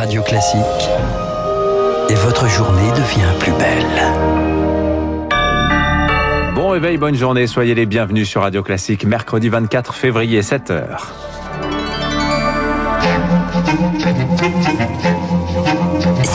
Radio Classique et votre journée devient plus belle. Bon réveil, bonne journée, soyez les bienvenus sur Radio Classique, mercredi 24 février, 7h.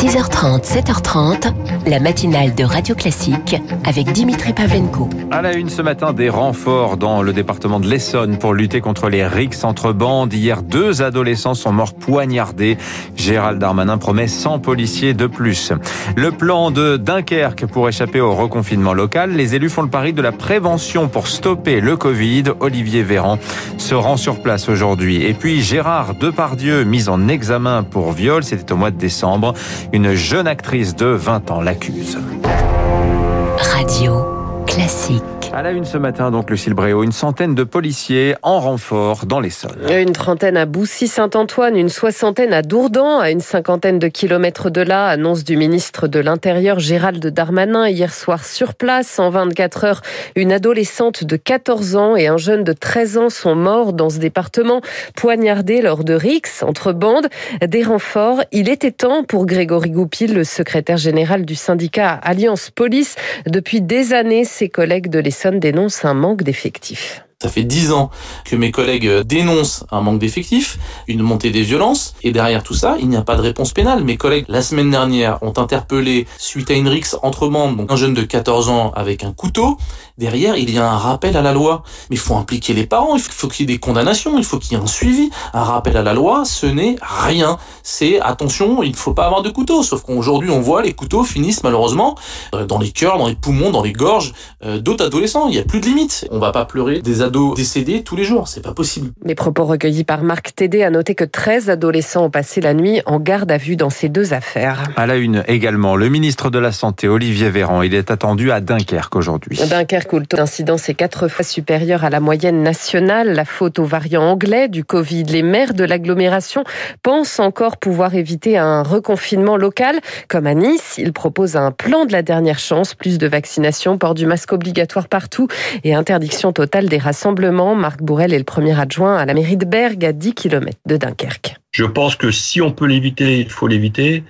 6h30, 7h30, la matinale de Radio Classique avec Dimitri Pavlenko. À la une ce matin, des renforts dans le département de l'Essonne pour lutter contre les rixes entre bandes. Hier, deux adolescents sont morts poignardés. Gérald Darmanin promet 100 policiers de plus. Le plan de Dunkerque pour échapper au reconfinement local. Les élus font le pari de la prévention pour stopper le Covid. Olivier Véran se rend sur place aujourd'hui. Et puis Gérard Depardieu, mis en examen pour viol, c'était au mois de décembre. Une jeune actrice de 20 ans l'accuse. Radio Classique. À la une ce matin, donc, Lucille Bréau, une centaine de policiers en renfort dans l'Essonne. Une trentaine à Boussy-Saint-Antoine, une soixantaine à Dourdan, à une cinquantaine de kilomètres de là, annonce du ministre de l'Intérieur Gérald Darmanin hier soir sur place. En 24 heures, une adolescente de 14 ans et un jeune de 13 ans sont morts dans ce département, poignardés lors de rixes entre bandes. Des renforts, il était temps pour Grégory Goupil, le secrétaire général du syndicat Alliance Police. Depuis des années, ses collègues de l'Essonne dénonce un manque d'effectifs. Ça fait dix ans que mes collègues dénoncent un manque d'effectifs, une montée des violences, et derrière tout ça, il n'y a pas de réponse pénale. Mes collègues, la semaine dernière, ont interpellé, suite à une rixe entre bandes, donc un jeune de 14 ans avec un couteau. Derrière, il y a un rappel à la loi. Mais il faut impliquer les parents, il faut qu'il y ait des condamnations, il faut qu'il y ait un suivi. Un rappel à la loi, ce n'est rien. C'est attention, il ne faut pas avoir de couteau. Sauf qu'aujourd'hui, on voit les couteaux finissent malheureusement dans les cœurs, dans les poumons, dans les gorges d'autres adolescents. Il n'y a plus de limite. On va pas pleurer des ados décédés tous les jours. C'est pas possible. Les propos recueillis par Marc Tédé a noté que 13 adolescents ont passé la nuit en garde à vue dans ces deux affaires. À la une également, le ministre de la Santé, Olivier Véran, il est attendu à Dunkerque aujourd'hui. Dunkerque où le taux d'incidence est quatre fois supérieur à la moyenne nationale. La faute au variant anglais du Covid. Les maires de l'agglomération pensent encore pouvoir éviter un reconfinement local. Comme à Nice, ils proposent un plan de la dernière chance, plus de vaccination, port du masque obligatoire partout et interdiction totale des rassemblements. Marc Bourrel est le premier adjoint à la mairie de Bergue à 10 km de Dunkerque. Je pense que si on peut l'éviter, il faut l'éviter,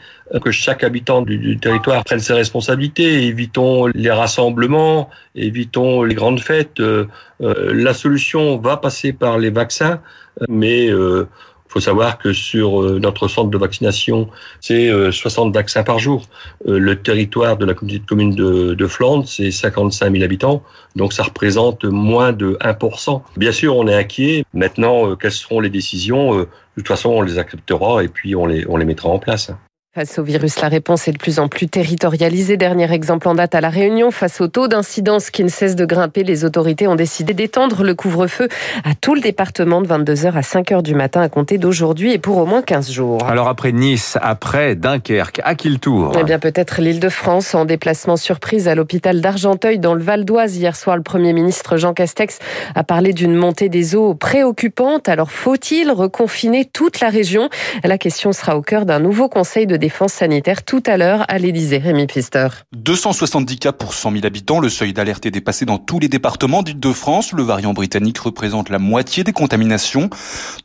que chaque habitant du, territoire prenne ses responsabilités, évitons les rassemblements, évitons les grandes fêtes. Euh, euh, la solution va passer par les vaccins, mais euh, faut savoir que sur notre centre de vaccination, c'est 60 vaccins par jour. Le territoire de la communauté de communes de, de Flandre, c'est 55 000 habitants, donc ça représente moins de 1%. Bien sûr, on est inquiet. Maintenant, quelles seront les décisions? De toute façon, on les acceptera et puis on les, on les mettra en place. Face au virus, la réponse est de plus en plus territorialisée. Dernier exemple en date à La Réunion. Face au taux d'incidence qui ne cesse de grimper, les autorités ont décidé d'étendre le couvre-feu à tout le département de 22h à 5h du matin à compter d'aujourd'hui et pour au moins 15 jours. Alors après Nice, après Dunkerque, à qui le tour? Eh bien peut-être l'île de France en déplacement surprise à l'hôpital d'Argenteuil dans le Val d'Oise. Hier soir, le Premier ministre Jean Castex a parlé d'une montée des eaux préoccupante. Alors faut-il reconfiner toute la région? La question sera au cœur d'un nouveau conseil de défense sanitaire tout à l'heure à l'Élysée. Rémi Pfister. 270 cas pour 100 000 habitants. Le seuil d'alerte est dépassé dans tous les départements d'Île-de-France. Le variant britannique représente la moitié des contaminations.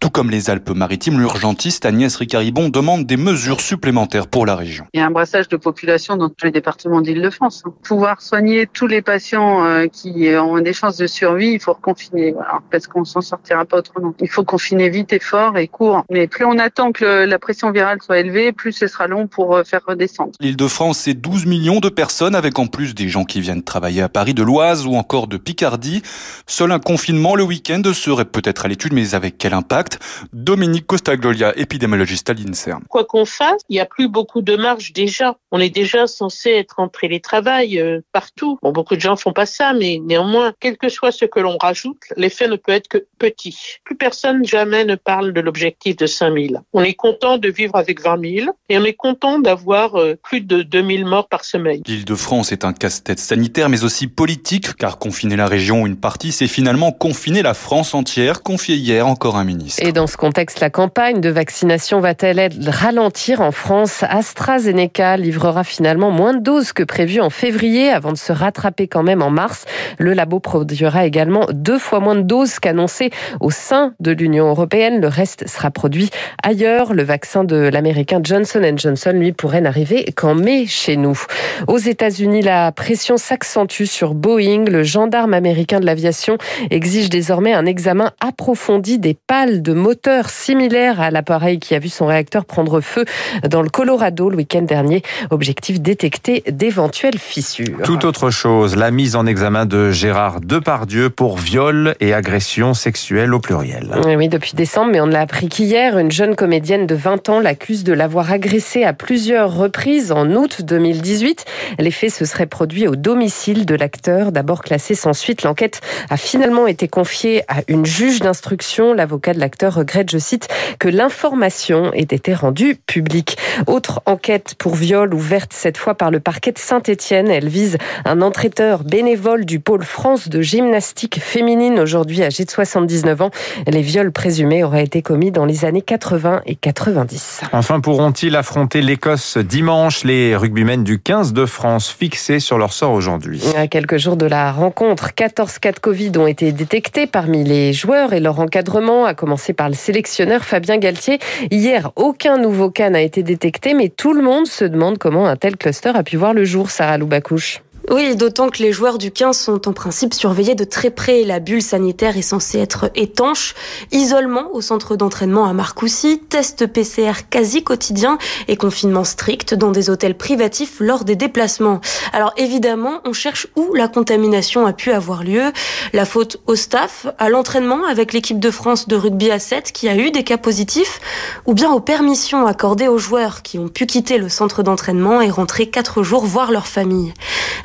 Tout comme les Alpes-Maritimes, l'urgentiste Agnès Ricaribon demande des mesures supplémentaires pour la région. Il y a un brassage de population dans tous les départements d'Île-de-France. Pouvoir soigner tous les patients euh, qui ont des chances de survie, il faut reconfiner. Voilà, parce qu'on s'en sortira pas autrement. Il faut confiner vite et fort et court. Mais plus on attend que le, la pression virale soit élevée, plus ce sera pour euh, faire redescendre. L'Île-de-France, c'est 12 millions de personnes, avec en plus des gens qui viennent travailler à Paris, de l'Oise ou encore de Picardie. Seul un confinement le week-end serait peut-être à l'étude, mais avec quel impact? Dominique Costaglolia, épidémiologiste à l'INSERM. Quoi qu'on fasse, il n'y a plus beaucoup de marge déjà. On est déjà censé être en télétravail euh, partout. Bon, beaucoup de gens font pas ça, mais néanmoins, quel que soit ce que l'on rajoute, l'effet ne peut être que petit. Plus personne jamais ne parle de l'objectif de 5000. On est content de vivre avec 20 000 et on est content d'avoir euh, plus de 2000 morts par semaine. L'Île-de-France est un casse-tête sanitaire mais aussi politique car confiner la région ou une partie c'est finalement confiner la France entière, confié hier encore un ministre. Et dans ce contexte, la campagne de vaccination va-t-elle ralentir en France? AstraZeneca livrera finalement moins de doses que prévu en février avant de se rattraper quand même en mars. Le labo produira également deux fois moins de doses qu'annoncé au sein de l'Union européenne. Le reste sera produit ailleurs. Le vaccin de l'américain Johnson Johnson, lui, pourrait n'arriver qu'en mai chez nous. Aux États-Unis, la pression s'accentue sur Boeing. Le gendarme américain de l'aviation exige désormais un examen approfondi des pales de moteurs similaires à l'appareil qui a vu son réacteur prendre feu dans le Colorado le week-end dernier. Objectif détecter d'éventuelles fissures. Tout autre chose, la mise en examen de Gérard Depardieu pour viol et agression sexuelle au pluriel. Oui, depuis décembre, mais on ne l'a appris qu'hier. Une jeune comédienne de 20 ans l'accuse de l'avoir agressé à plusieurs reprises en août 2018. Les faits se seraient produits au domicile de l'acteur. D'abord classé sans suite, l'enquête a finalement été confiée à une juge d'instruction. L'avocat de l'acteur regrette, je cite, que l'information ait été rendue publique. Autre enquête pour viol ouverte cette fois par le parquet de Saint-Étienne. Elle vise un entraîneur bénévole du pôle France de gymnastique féminine, aujourd'hui âgé de 79 ans. Les viols présumés auraient été commis dans les années 80 et 90. Enfin, pourront-ils affronter l'Écosse dimanche Les rugbymen du 15 de France fixés sur leur sort aujourd'hui. À quelques jours de la rencontre, 14 cas de Covid ont été détectés parmi les joueurs et leur encadrement, à commencer par le sélectionneur Fabien Galtier. Hier, aucun nouveau cas n'a été détecté, mais tout le monde se demande comment un tel cluster a pu voir le jour, Sarah Loubacouche. Oui, d'autant que les joueurs du 15 sont en principe surveillés de très près. La bulle sanitaire est censée être étanche. Isolement au centre d'entraînement à Marcoussis, test PCR quasi quotidien et confinement strict dans des hôtels privatifs lors des déplacements. Alors évidemment, on cherche où la contamination a pu avoir lieu. La faute au staff, à l'entraînement avec l'équipe de France de rugby à 7 qui a eu des cas positifs, ou bien aux permissions accordées aux joueurs qui ont pu quitter le centre d'entraînement et rentrer quatre jours voir leur famille.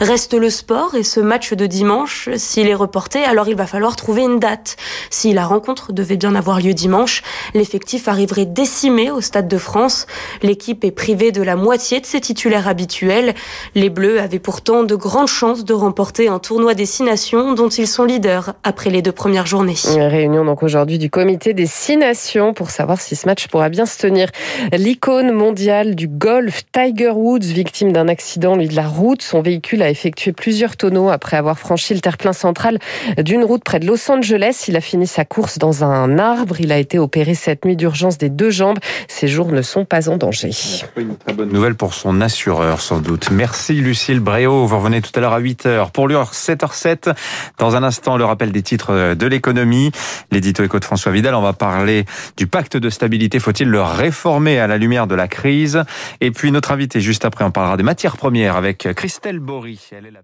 Reste le sport et ce match de dimanche, s'il est reporté, alors il va falloir trouver une date. Si la rencontre devait bien avoir lieu dimanche, l'effectif arriverait décimé au Stade de France. L'équipe est privée de la moitié de ses titulaires habituels. Les Bleus avaient pourtant de grandes chances de remporter un tournoi des Six Nations dont ils sont leaders après les deux premières journées. Réunion donc aujourd'hui du comité des Six Nations pour savoir si ce match pourra bien se tenir. L'icône mondiale du golf, Tiger Woods, victime d'un accident lui de la route, son véhicule a effectué plusieurs tonneaux après avoir franchi le terre-plein central d'une route près de Los Angeles. Il a fini sa course dans un arbre. Il a été opéré cette nuit d'urgence des deux jambes. Ses jours ne sont pas en danger. Une très bonne nouvelle pour son assureur, sans doute. Merci Lucille Bréau. Vous revenez tout à l'heure à 8h. Pour l'heure 7h07, dans un instant, le rappel des titres de l'économie. L'édito éco de François Vidal. On va parler du pacte de stabilité. Faut-il le réformer à la lumière de la crise? Et puis notre invité juste après, on parlera des matières premières avec Christelle Bory. Elle est la